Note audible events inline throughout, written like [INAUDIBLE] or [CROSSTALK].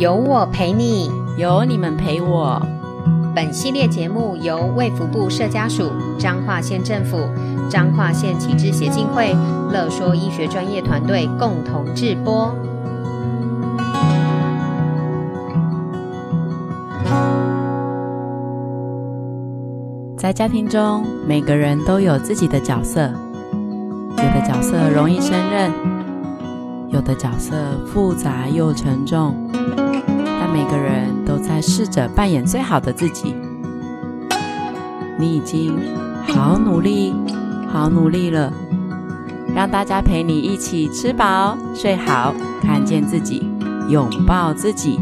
有我陪你，有你们陪我。本系列节目由卫福部社家署、彰化县政府、彰化县启智协进会、乐说医学专业团队共同制播。在家庭中，每个人都有自己的角色，有的角色容易胜任。有的角色复杂又沉重，但每个人都在试着扮演最好的自己。你已经好努力，好努力了。让大家陪你一起吃饱、睡好，看见自己，拥抱自己。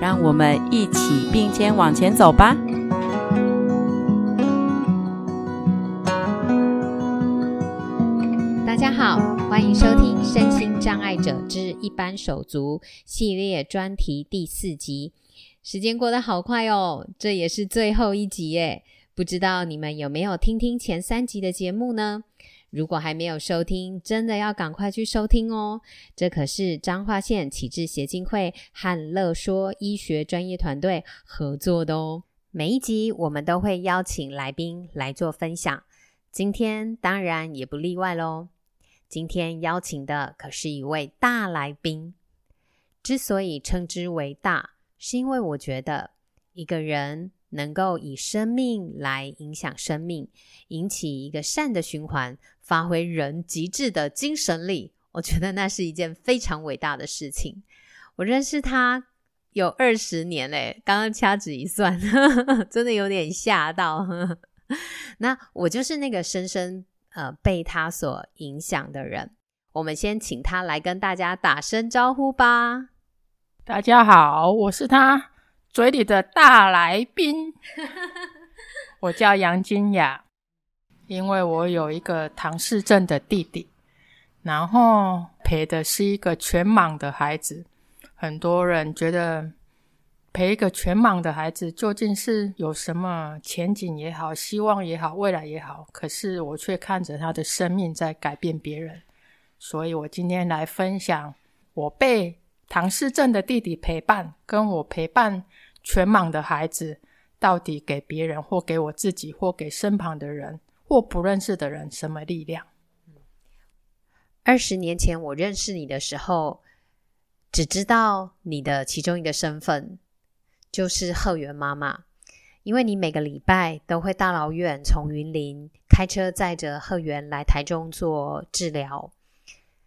让我们一起并肩往前走吧。者之一般手足》系列专题第四集。时间过得好快哦，这也是最后一集耶。不知道你们有没有听听前三集的节目呢？如果还没有收听，真的要赶快去收听哦。这可是彰化县启智协进会和乐说医学专业团队合作的哦。每一集我们都会邀请来宾来做分享，今天当然也不例外喽。今天邀请的可是一位大来宾。之所以称之为大，是因为我觉得一个人能够以生命来影响生命，引起一个善的循环，发挥人极致的精神力，我觉得那是一件非常伟大的事情。我认识他有二十年嘞，刚刚掐指一算，[LAUGHS] 真的有点吓到。[LAUGHS] 那我就是那个深深。呃，被他所影响的人，我们先请他来跟大家打声招呼吧。大家好，我是他嘴里的大来宾，[LAUGHS] 我叫杨金雅。因为我有一个唐氏症的弟弟，然后陪的是一个全盲的孩子，很多人觉得。陪一个全盲的孩子究竟是有什么前景也好，希望也好，未来也好，可是我却看着他的生命在改变别人，所以我今天来分享我被唐氏症的弟弟陪伴，跟我陪伴全盲的孩子，到底给别人或给我自己或给身旁的人或不认识的人什么力量？二十年前我认识你的时候，只知道你的其中一个身份。就是贺元妈妈，因为你每个礼拜都会大老远从云林开车载着贺元来台中做治疗。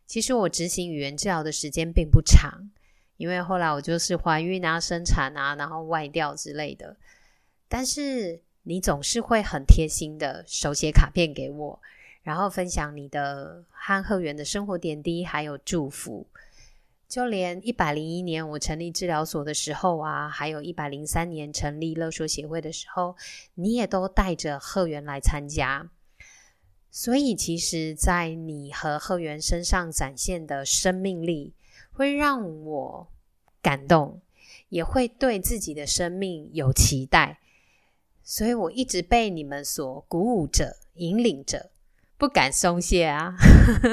其实我执行语言治疗的时间并不长，因为后来我就是怀孕啊、生产啊，然后外调之类的。但是你总是会很贴心的手写卡片给我，然后分享你的和贺元的生活点滴，还有祝福。就连一百零一年我成立治疗所的时候啊，还有一百零三年成立乐说协会的时候，你也都带着贺元来参加。所以，其实，在你和贺元身上展现的生命力，会让我感动，也会对自己的生命有期待。所以我一直被你们所鼓舞着、引领着。不敢松懈啊，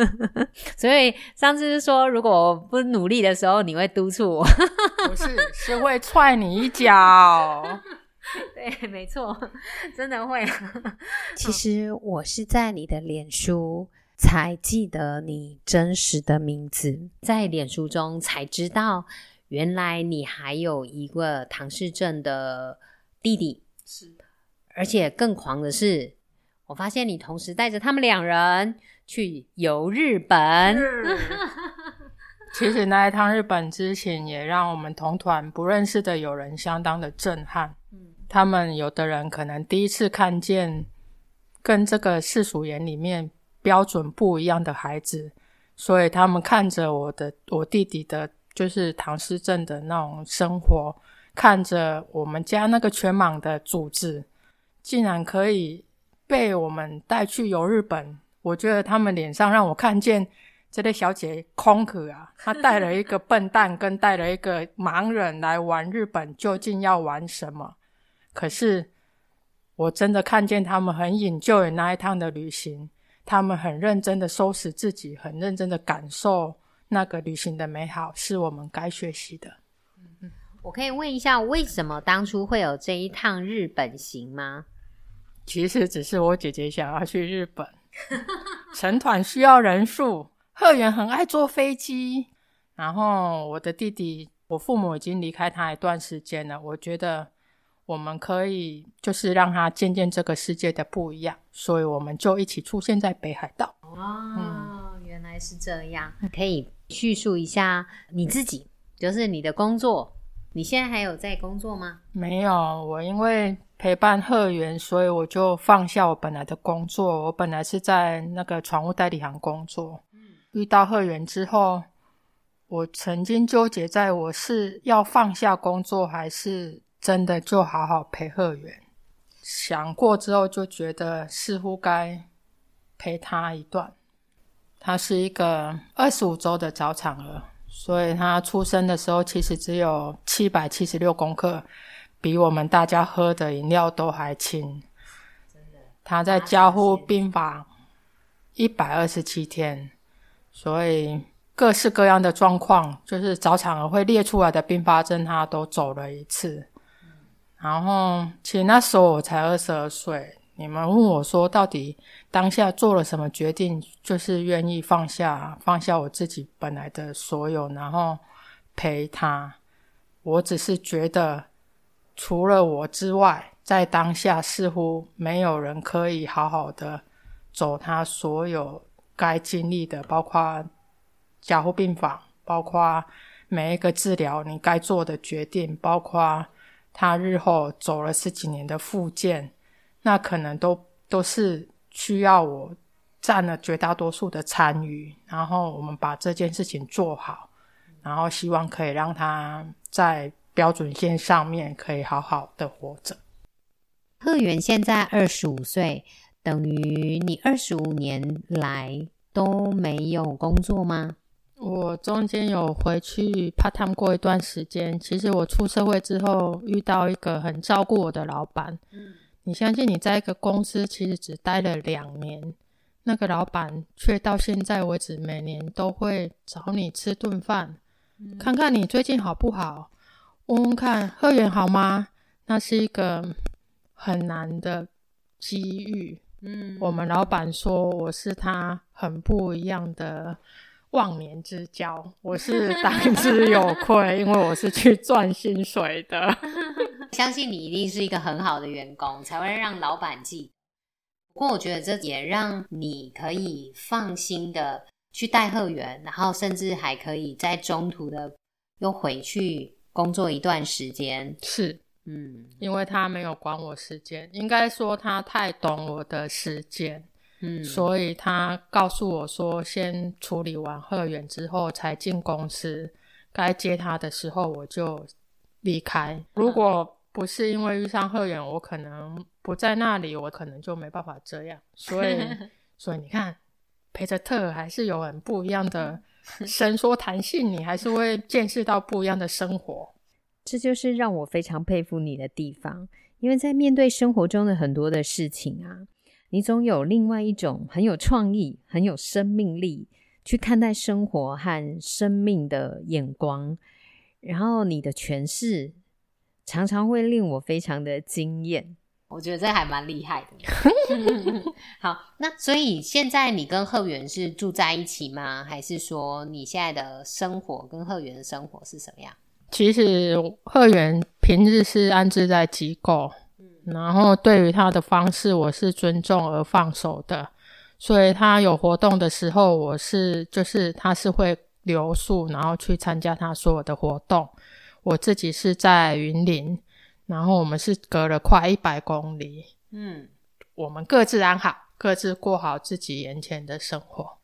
[LAUGHS] 所以上次是说，如果我不努力的时候，你会督促我。不是，是会踹你一脚。[LAUGHS] 对，没错，真的会。其实我是在你的脸书才记得你真实的名字，在脸书中才知道，原来你还有一个唐氏症的弟弟。是，而且更狂的是。我发现你同时带着他们两人去游日本。[LAUGHS] 其实那一趟日本之前，也让我们同团不认识的友人相当的震撼。他们有的人可能第一次看见跟这个世俗眼里面标准不一样的孩子，所以他们看着我的我弟弟的，就是唐诗镇的那种生活，看着我们家那个全盲的组织，竟然可以。被我们带去游日本，我觉得他们脸上让我看见这类小姐空壳啊，她带了一个笨蛋跟带了一个盲人来玩日本，究竟要玩什么？可是我真的看见他们很 enjoy 那一趟的旅行，他们很认真的收拾自己，很认真的感受那个旅行的美好，是我们该学习的。我可以问一下，为什么当初会有这一趟日本行吗？其实只是我姐姐想要去日本，成团需要人数，鹤圆很爱坐飞机，然后我的弟弟，我父母已经离开他一段时间了，我觉得我们可以就是让他见见这个世界的不一样，所以我们就一起出现在北海道。哦，嗯、原来是这样，可以叙述一下你自己，就是你的工作。你现在还有在工作吗？没有，我因为陪伴鹤圆，所以我就放下我本来的工作。我本来是在那个船务代理行工作。嗯，遇到鹤圆之后，我曾经纠结在我是要放下工作，还是真的就好好陪鹤圆。想过之后，就觉得似乎该陪他一段。他是一个二十五周的早产儿。所以他出生的时候其实只有七百七十六公克，比我们大家喝的饮料都还轻。他在加护病房一百二十七天，所以各式各样的状况，就是早产儿会列出来的并发症，他都走了一次。然后，其实那时候我才二十二岁。你们问我说，到底当下做了什么决定？就是愿意放下，放下我自己本来的所有，然后陪他。我只是觉得，除了我之外，在当下似乎没有人可以好好的走他所有该经历的，包括加护病房，包括每一个治疗你该做的决定，包括他日后走了十几年的复健。那可能都都是需要我占了绝大多数的参与，然后我们把这件事情做好，然后希望可以让他在标准线上面可以好好的活着。鹤圆现在二十五岁，等于你二十五年来都没有工作吗？我中间有回去 part time 过一段时间。其实我出社会之后遇到一个很照顾我的老板。嗯你相信你在一个公司其实只待了两年，那个老板却到现在为止每年都会找你吃顿饭，嗯、看看你最近好不好，问问看鹤圆好吗？那是一个很难的机遇。嗯，我们老板说我是他很不一样的忘年之交，我是当之有愧，因为我是去赚薪水的。[LAUGHS] 相信你一定是一个很好的员工，才会让老板记。不过，我觉得这也让你可以放心的去带鹤圆，然后甚至还可以在中途的又回去工作一段时间。是，嗯，因为他没有管我时间，应该说他太懂我的时间，嗯，所以他告诉我说，先处理完贺远之后才进公司，该接他的时候我就离开。如果不是因为遇上贺远，我可能不在那里，我可能就没办法这样。所以，[LAUGHS] 所以你看，陪着特还是有很不一样的伸缩弹性，你还是会见识到不一样的生活。这就是让我非常佩服你的地方，因为在面对生活中的很多的事情啊，你总有另外一种很有创意、很有生命力去看待生活和生命的眼光，然后你的诠释。常常会令我非常的惊艳，我觉得这还蛮厉害的。[LAUGHS] 好，那所以现在你跟贺源是住在一起吗？还是说你现在的生活跟贺源的生活是什么样？其实贺源平日是安置在机构，嗯，然后对于他的方式，我是尊重而放手的。所以他有活动的时候，我是就是他是会留宿，然后去参加他所有的活动。我自己是在云林，然后我们是隔了快一百公里。嗯，我们各自安好，各自过好自己眼前的生活。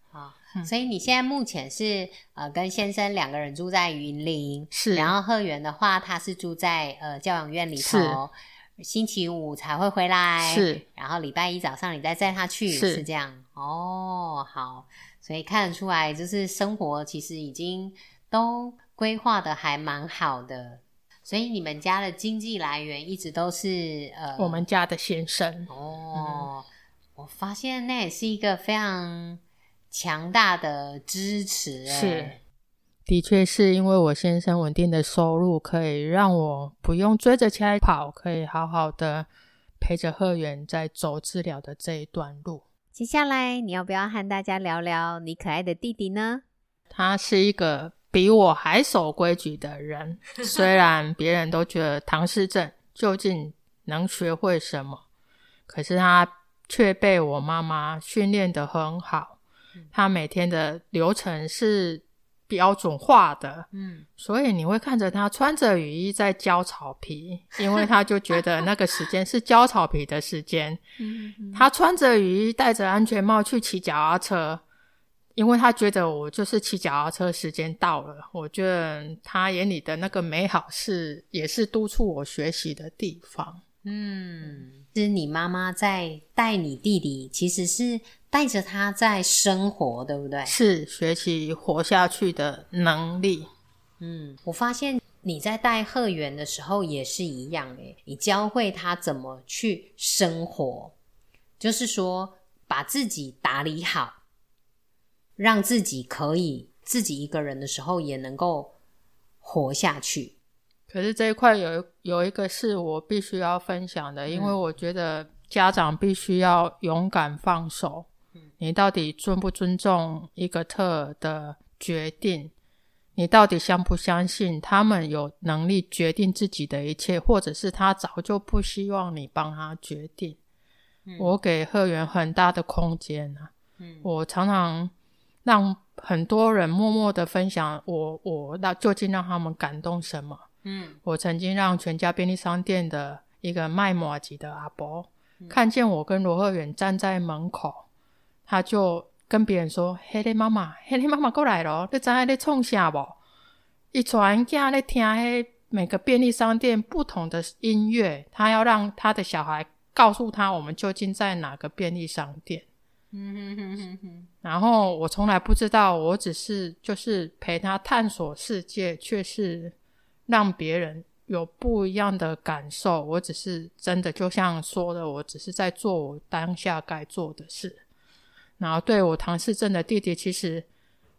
所以你现在目前是呃跟先生两个人住在云林，是。然后鹤圆的话，他是住在呃教养院里头，是。星期五才会回来，是。然后礼拜一早上你再载他去，是，是这样。哦，好，所以看得出来，就是生活其实已经都。规划的还蛮好的，所以你们家的经济来源一直都是呃，我们家的先生哦。嗯、我发现那也是一个非常强大的支持，是的确是因为我先生稳定的收入，可以让我不用追着起来跑，可以好好的陪着贺远在走治疗的这一段路。接下来，你要不要和大家聊聊你可爱的弟弟呢？他是一个比我还守规矩的人，虽 [LAUGHS] 然别人都觉得唐氏症究竟能学会什么，可是他却被我妈妈训练得很好。他每天的流程是标准化的，嗯，所以你会看着他穿着雨衣在浇草皮，因为他就觉得那个时间是浇草皮的时间。嗯，他穿着雨衣，戴着安全帽去骑脚踏车，因为他觉得我就是骑脚踏车时间到了。我觉得他眼里的那个美好是，也是督促我学习的地方。嗯，是你妈妈在带你弟弟，其实是。带着他在生活，对不对？是学习活下去的能力。嗯，我发现你在带贺圆的时候也是一样诶，你教会他怎么去生活，就是说把自己打理好，让自己可以自己一个人的时候也能够活下去。可是这一块有有一个是我必须要分享的，嗯，因为我觉得家长必须要勇敢放手。你到底尊不尊重一个特的决定？你到底相不相信他们有能力决定自己的一切，或者是他早就不希望你帮他决定？嗯、我给贺源很大的空间啊、嗯！我常常让很多人默默的分享我，我那究竟让他们感动什么？嗯，我曾经让全家便利商店的一个卖麻糬的阿伯、嗯、看见我跟罗鹤远站在门口。他就跟别人说：“嘿，你妈妈，嘿，你妈妈过来了，你知道在创啥不？一传家在听嘿每个便利商店不同的音乐，他要让他的小孩告诉他我们究竟在哪个便利商店。嗯哼哼哼哼。然后我从来不知道，我只是就是陪他探索世界，却是让别人有不一样的感受。我只是真的就像说的，我只是在做我当下该做的事。”然后对我唐氏症的弟弟，其实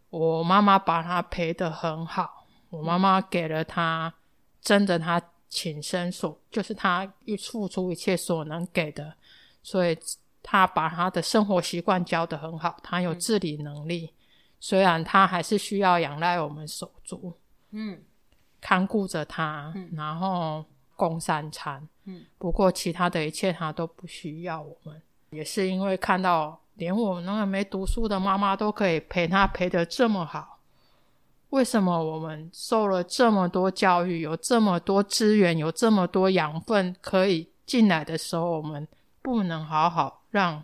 我妈妈把他陪得很好，我妈妈给了他真的他亲身所，就是他一付出一切所能给的，所以他把他的生活习惯教得很好，他有自理能力，嗯、虽然他还是需要仰赖我们手足，嗯，看顾着他，嗯、然后供三餐，嗯，不过其他的一切他都不需要我们，也是因为看到。连我那个没读书的妈妈都可以陪他陪得这么好，为什么我们受了这么多教育，有这么多资源，有这么多养分可以进来的时候，我们不能好好让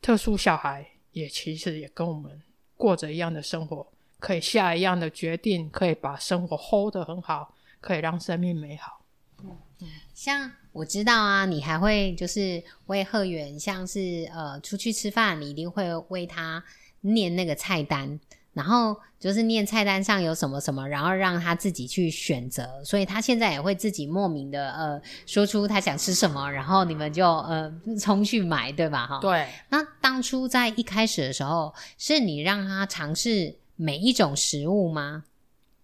特殊小孩也其实也跟我们过着一样的生活，可以下一样的决定，可以把生活 hold 得很好，可以让生命美好。嗯嗯，像。我知道啊，你还会就是为贺源，像是呃出去吃饭，你一定会为他念那个菜单，然后就是念菜单上有什么什么，然后让他自己去选择。所以他现在也会自己莫名的呃说出他想吃什么，然后你们就呃冲去买，对吧？哈，对。那当初在一开始的时候，是你让他尝试每一种食物吗？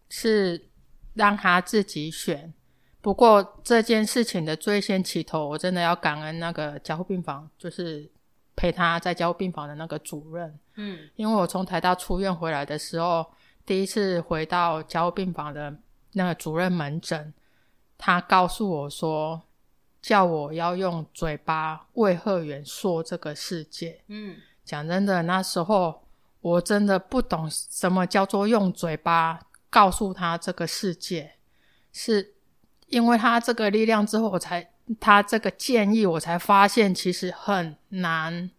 是让他自己选。不过这件事情的最先起头，我真的要感恩那个加护病房，就是陪他在加护病房的那个主任。嗯，因为我从台大出院回来的时候，第一次回到加护病房的那个主任门诊，他告诉我说，叫我要用嘴巴为贺元说这个世界。嗯，讲真的，那时候我真的不懂什么叫做用嘴巴告诉他这个世界是。因为他这个力量之后，我才他这个建议，我才发现其实很难。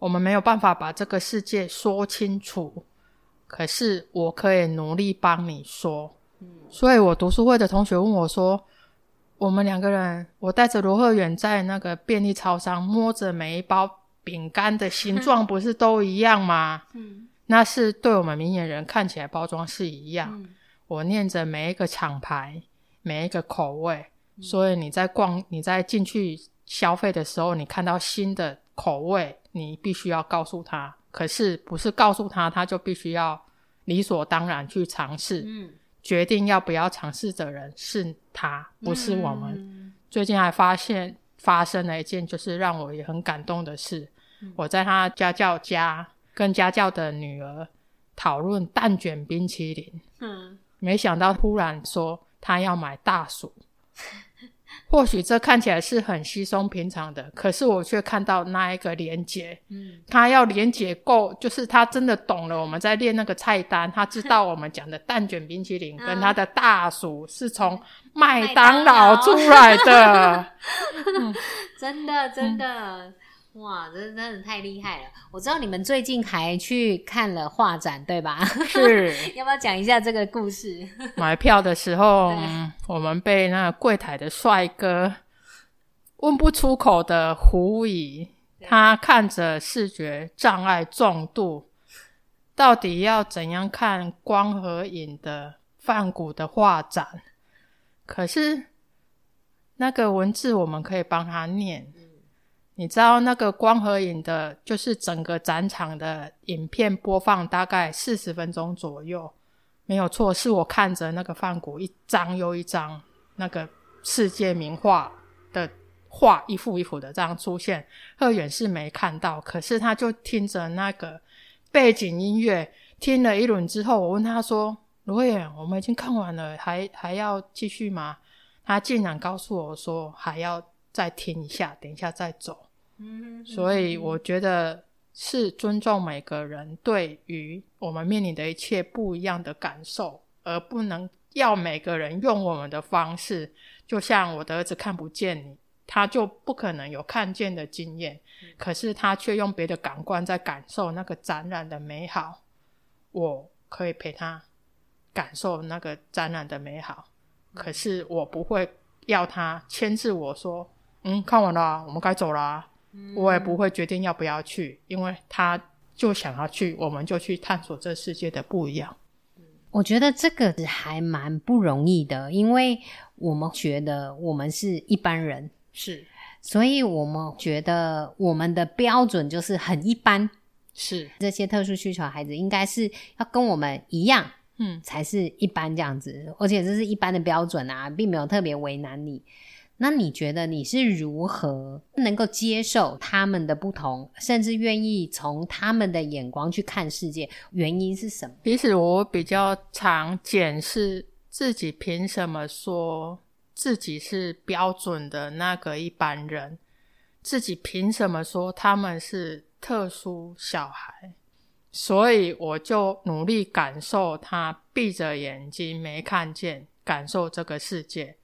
我们没有办法把这个世界说清楚，可是我可以努力帮你说。嗯，所以我读书会的同学问我说：“我们两个人，我带着罗鹤远在那个便利超商摸着每一包饼干的形状，不是都一样吗？嗯，那是对我们明眼人看起来包装是一样。嗯，我念着每一个厂牌。”每一个口味，所以你在逛、你在进去消费的时候，你看到新的口味，你必须要告诉他。可是不是告诉他，他就必须要理所当然去尝试。嗯，决定要不要尝试的人是他，不是我们。嗯、最近还发现发生了一件就是让我也很感动的事。嗯、我在他家教家跟家教的女儿讨论蛋卷冰淇淋。嗯，没想到突然说他要买大薯。[LAUGHS] 或许这看起来是很稀松平常的，可是我却看到那一个连结，嗯，他要连结够，就是他真的懂了我们在练那个菜单，他知道我们讲的蛋卷冰淇淋跟他的大薯是从麦当劳。出来的，真 [LAUGHS] 的真的。哇，这真的太厉害了！我知道你们最近还去看了画展，对吧？是，[LAUGHS] 要不要讲一下这个故事？[LAUGHS] 买票的时候，我们被那个柜台的帅哥问不出口的狐疑。他看着视觉障碍重度，到底要怎样看光和影的梵谷的画展？可是那个文字我们可以帮他念。你知道那个光和影的，就是整个展场的影片播放大概四十分钟左右，没有错，是我看着那个梵谷一张又一张那个世界名画的画一幅一幅的这样出现。贺远是没看到，可是他就听着那个背景音乐，听了一轮之后，我问他说：“罗远，我们已经看完了，还还要继续吗？”他竟然告诉我说：“还要再听一下，等一下再走。”嗯，所以我觉得是尊重每个人对于我们面临的一切不一样的感受，而不能要每个人用我们的方式。就像我的儿子看不见你，他就不可能有看见的经验，可是他却用别的感官在感受那个展览的美好。我可以陪他感受那个展览的美好，可是我不会要他牵制我说：“嗯，看完了，我们该走了。”我也不会决定要不要去，因为他就想要去，我们就去探索这世界的不一样。我觉得这个还蛮不容易的，因为我们觉得我们是一般人，是，所以我们觉得我们的标准就是很一般，是这些特殊需求的孩子应该是要跟我们一样，嗯，才是一般这样子，而且这是一般的标准啊，并没有特别为难你。那你觉得你是如何能够接受他们的不同，甚至愿意从他们的眼光去看世界？原因是什么？其实我比较常检视自己，凭什么说自己是标准的那个一般人？自己凭什么说他们是特殊小孩？所以我就努力感受他闭着眼睛没看见，感受这个世界。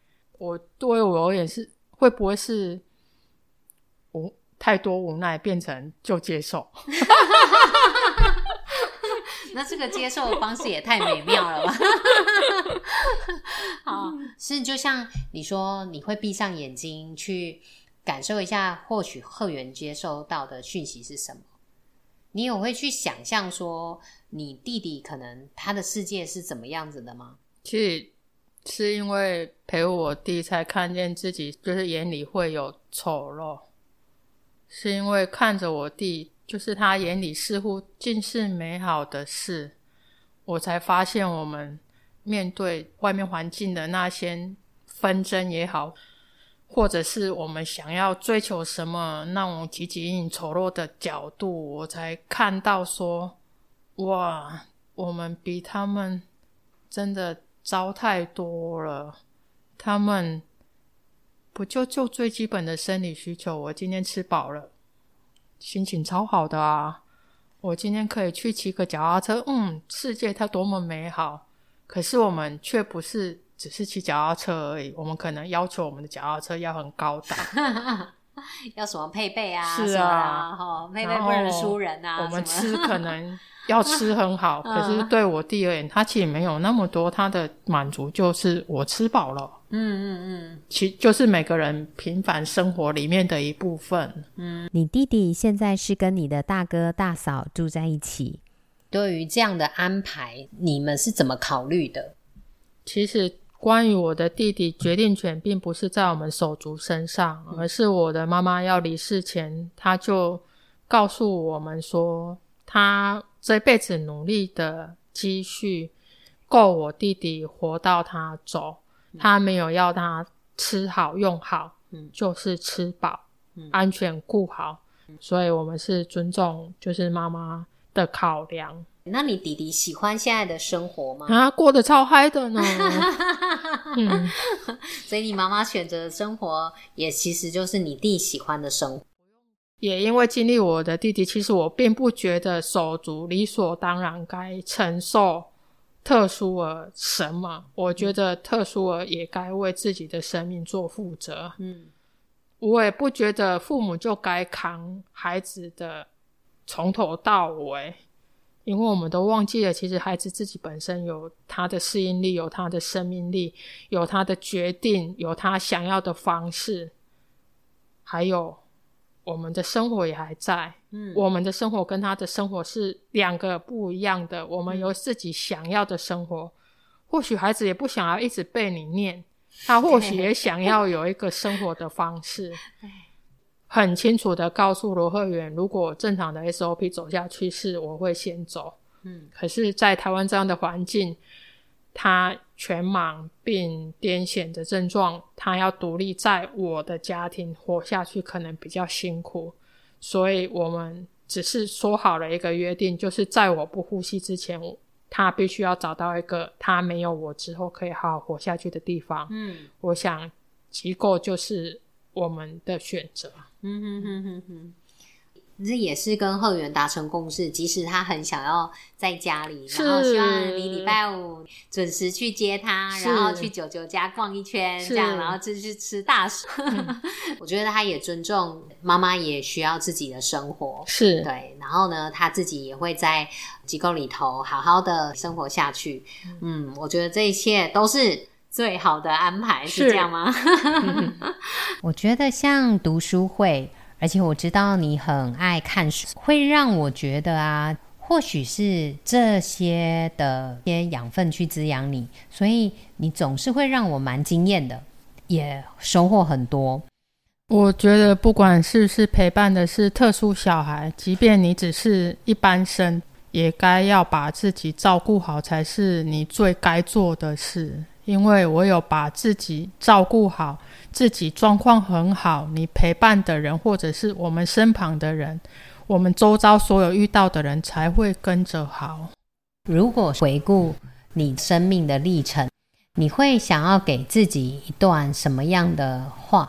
我对我而言是会不会是无太多无奈变成就接受？[LAUGHS] 那这个接受的方式也太美妙了吧！[LAUGHS] 好，是就像你说，你会闭上眼睛去感受一下，或许贺源接收到的讯息是什么？你有会去想象说，你弟弟可能他的世界是怎么样子的吗？其实。是因为陪我弟才看见自己，就是眼里会有丑陋。是因为看着我弟，就是他眼里似乎尽是美好的事，我才发现我们面对外面环境的那些纷争也好，或者是我们想要追求什么那种汲汲营营丑陋的角度，我才看到说，哇，我们比他们真的。糟太多了，他们不就就最基本的生理需求？我今天吃饱了，心情超好的啊！我今天可以去骑个脚踏车，嗯，世界它多么美好。可是我们却不是只是骑脚踏车而已，我们可能要求我们的脚踏车要很高档，[LAUGHS] [LAUGHS] 要什么配备啊？是啊，哈，配备不能输人啊。我们吃可能。要吃很好，[LAUGHS] 可是对我弟而言，他其实没有那么多，他的满足就是我吃饱了。嗯嗯嗯，其就是每个人平凡生活里面的一部分。嗯，你弟弟现在是跟你的大哥大嫂住在一起，对于这样的安排，你们是怎么考虑的？其实关于我的弟弟，决定权并不是在我们手足身上，而是我的妈妈要离世前，他就告诉我们说，他。这辈子努力的积蓄够我弟弟活到他走，嗯、他没有要他吃好用好，嗯，就是吃饱，嗯，安全顾好，嗯、所以我们是尊重，就是妈妈的考量。那你弟弟喜欢现在的生活吗？啊，过得超嗨的呢。[LAUGHS] 嗯，[LAUGHS] 所以你妈妈选择的生活，也其实就是你弟喜欢的生活。也因为经历我的弟弟，其实我并不觉得手足理所当然该承受特殊儿什么。我觉得特殊儿也该为自己的生命做负责。嗯，我也不觉得父母就该扛孩子的从头到尾。因为我们都忘记了，其实孩子自己本身有他的适应力，有他的生命力，有他的决定，有他想要的方式，还有我们的生活也还在。嗯，我们的生活跟他的生活是两个不一样的。我们有自己想要的生活，嗯，或许孩子也不想要一直被你念，他 [LAUGHS] 或许也想要有一个生活的方式。很清楚的告诉罗鹤元，如果正常的 SOP 走下去，是我会先走。嗯，可是，在台湾这样的环境，他全盲并癫痫的症状，他要独立在我的家庭活下去，可能比较辛苦。所以我们只是说好了一个约定，就是在我不呼吸之前，他必须要找到一个他没有我之后可以好好活下去的地方。嗯，我想机构就是我们的选择。嗯哼哼哼哼，这也是跟贺源达成共识，即使他很想要在家里，然后希望你礼拜五准时去接他，然后去九九家逛一圈，这样，然后就去吃大薯。[LAUGHS] 我觉得他也尊重妈妈，也需要自己的生活，是对。然后呢，他自己也会在机构里头好好的生活下去。嗯，我觉得这一切都是。最好的安排是，是这样吗？[LAUGHS] 我觉得像读书会，而且我知道你很爱看书，会让我觉得啊，或许是这些的一些养分去滋养你，所以你总是会让我蛮惊艳的，也收获很多。我觉得不管是不是陪伴的是特殊小孩，即便你只是一般生，也该要把自己照顾好，才是你最该做的事。因为我有把自己照顾好，自己状况很好，你陪伴的人或者是我们身旁的人，我们周遭所有遇到的人才会跟着好。如果回顾你生命的历程，你会想要给自己一段什么样的话？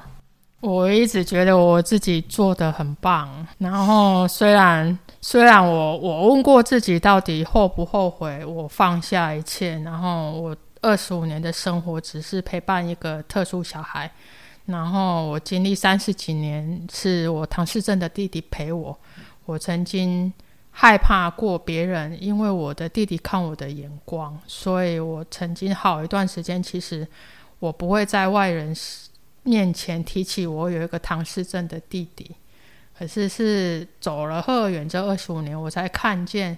我一直觉得我自己做的很棒，然后虽然虽然我我问过自己到底后不后悔，我放下一切，然后我。二十五年的生活只是陪伴一个特殊小孩，然后我经历三十几年是我唐氏症的弟弟陪我。我曾经害怕过别人，因为我的弟弟看我的眼光，所以我曾经好一段时间，其实我不会在外人面前提起我有一个唐氏症的弟弟。可是是走了鹤园这二十五年，我才看见，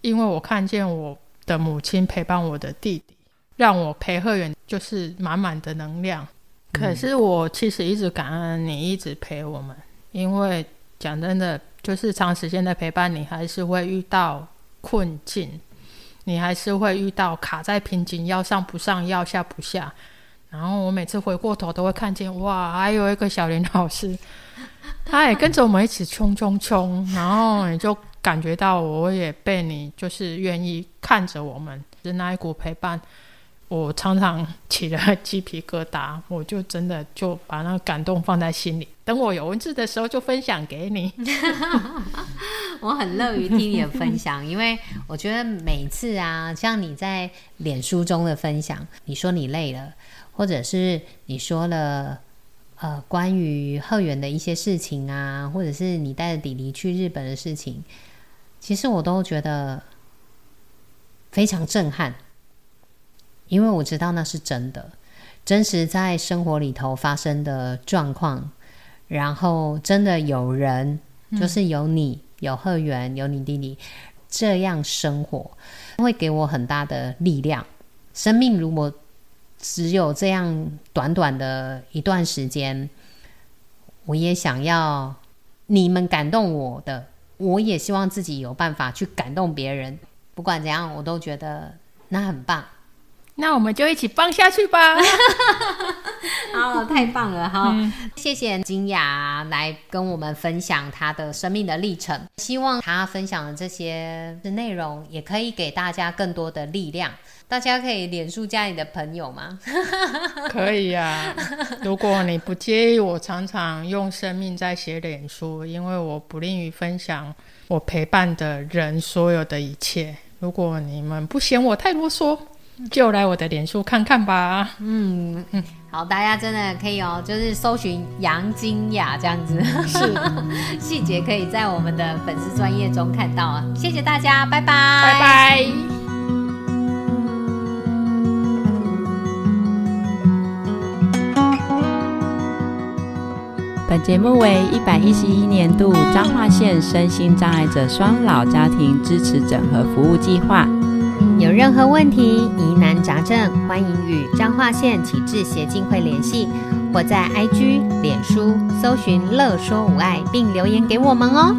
因为我看见我的母亲陪伴我的弟弟。让我陪鹤远就是满满的能量，可是我其实一直感恩你一直陪我们，因为讲真的，就是长时间的陪伴，你还是会遇到困境，你还是会遇到卡在瓶颈，要上不上，要下不下。然后我每次回过头都会看见，哇，还有一个小林老师，他也跟着我们一起冲冲冲，然后你就感觉到我也被你就是愿意看着我们，是那一股陪伴。我常常起了鸡皮疙瘩，我就真的就把那个感动放在心里。等我有文字的时候，就分享给你。[LAUGHS] 我很乐于听你的分享，因为我觉得每次啊，像你在脸书中的分享，你说你累了，或者是你说了呃关于鹤元的一些事情啊，或者是你带着弟弟去日本的事情，其实我都觉得非常震撼。因为我知道那是真的，真实在生活里头发生的状况，然后真的有人，就是有你，有贺源，有你弟弟这样生活，会给我很大的力量。生命如果只有这样短短的一段时间，我也想要你们感动我的，我也希望自己有办法去感动别人。不管怎样，我都觉得那很棒。那我们就一起棒下去吧！[LAUGHS] 好，太棒了哈！嗯、谢谢金雅来跟我们分享她的生命的历程。希望她分享的这些内容也可以给大家更多的力量。大家可以脸书加你的朋友吗？[LAUGHS] 可以呀、啊，如果你不介意，我常常用生命在写脸书，因为我不吝于分享我陪伴的人所有的一切。如果你们不嫌我太啰嗦。就来我的脸书看看吧。嗯嗯，好，大家真的可以哦，就是搜寻杨金雅这样子，是 [LAUGHS] 细节可以在我们的粉丝专业中看到啊。谢谢大家，拜拜，拜拜。本节目为一百一十一年度彰化县身心障碍者双老家庭支持整合服务计划。有任何问题、疑难杂症，欢迎与彰化县启智协进会联系，或在 IG、脸书搜寻“乐说无碍”并留言给我们哦。